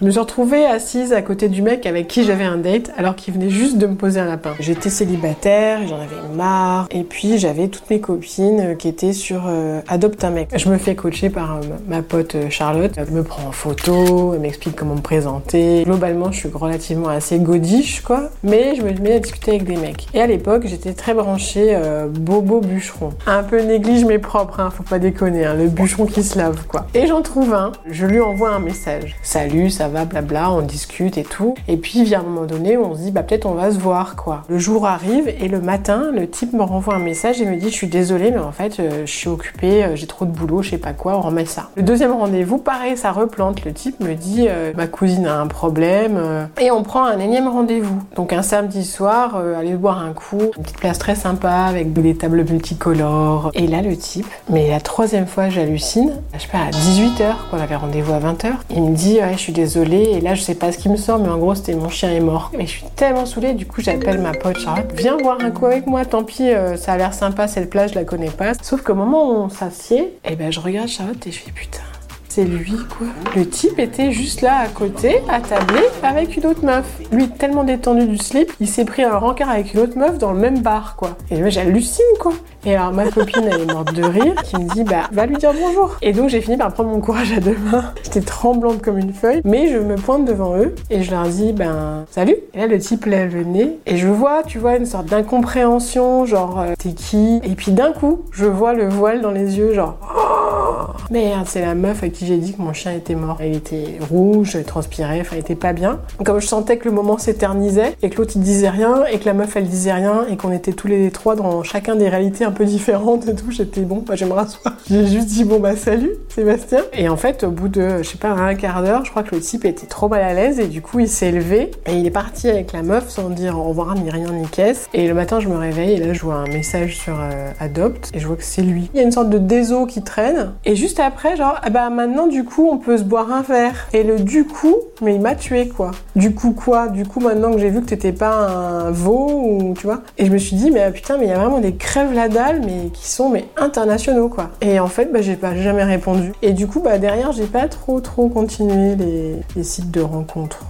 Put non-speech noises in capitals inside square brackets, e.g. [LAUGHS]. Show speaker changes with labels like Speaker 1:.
Speaker 1: Je me suis retrouvée assise à côté du mec avec qui j'avais un date alors qu'il venait juste de me poser un lapin. J'étais célibataire, j'en avais marre, et puis j'avais toutes mes copines qui étaient sur euh, Adopte un mec. Je me fais coacher par euh, ma pote euh, Charlotte. Elle me prend en photo, elle m'explique comment me présenter. Globalement, je suis relativement assez godiche, quoi. Mais je me mets à discuter avec des mecs. Et à l'époque, j'étais très branchée bobo bûcheron. Un peu néglige mes propres, hein, faut pas déconner, hein, le bûcheron qui se lave, quoi. Et j'en trouve un. Je lui envoie un message. Salut, ça blabla, on discute et tout. Et puis, vient un moment donné, on se dit, bah peut-être on va se voir, quoi. Le jour arrive et le matin, le type me renvoie un message et me dit, je suis désolée, mais en fait, je suis occupée, j'ai trop de boulot, je sais pas quoi, on remet ça. Le deuxième rendez-vous, pareil, ça replante. Le type me dit euh, ma cousine a un problème euh, et on prend un énième rendez-vous. Donc un samedi soir, euh, aller boire un coup, une petite place très sympa avec des tables multicolores. Et là le type, mais la troisième fois j'hallucine, je sais pas à 18h, on avait rendez-vous à 20h, il me dit je suis désolée et là je sais pas ce qui me sort mais en gros c'était mon chien est mort. Mais je suis tellement saoulée, du coup j'appelle ma pote Charlotte, viens boire un coup avec moi, tant pis, ça a l'air sympa cette plage, je la connais pas. Sauf qu'au moment où on s'assied, et eh ben je regarde Charlotte et je fais putain. Lui, quoi. Le type était juste là à côté, tabler, avec une autre meuf. Lui, tellement détendu du slip, il s'est pris un rencard avec une autre meuf dans le même bar, quoi. Et moi, j'hallucine, quoi. Et alors, ma copine, elle est morte de rire, qui me dit, bah, va lui dire bonjour. Et donc, j'ai fini par prendre mon courage à deux mains. J'étais tremblante comme une feuille, mais je me pointe devant eux et je leur dis, ben, salut. Et là, le type lève le nez et je vois, tu vois, une sorte d'incompréhension, genre, euh, t'es qui? Et puis d'un coup, je vois le voile dans les yeux, genre, Merde, c'est la meuf à qui j'ai dit que mon chien était mort. Il était rouge, il transpirait, enfin, il était pas bien. Comme je sentais que le moment s'éternisait et que l'autre il disait rien et que la meuf elle disait rien et qu'on était tous les trois dans chacun des réalités un peu différentes et tout, j'étais bon, bah je me rasseoir. [LAUGHS] J'ai juste dit bon bah salut Sébastien. Et en fait, au bout de, je sais pas, un quart d'heure, je crois que le type était trop mal à l'aise et du coup il s'est levé et il est parti avec la meuf sans dire au revoir ni rien ni caisse. Et le matin je me réveille et là je vois un message sur euh, Adopt et je vois que c'est lui. Il y a une sorte de déso qui traîne et juste après genre ah bah maintenant du coup on peut se boire un verre. Et le du coup, mais il m'a tué quoi. Du coup quoi? Du coup maintenant que j'ai vu que t'étais pas un veau ou tu vois? Et je me suis dit mais ah, putain mais il y a vraiment des crèves la dalle mais qui sont mais internationaux quoi. Et en fait bah j'ai pas jamais répondu. Et du coup bah derrière j'ai pas trop trop continué les, les sites de rencontres.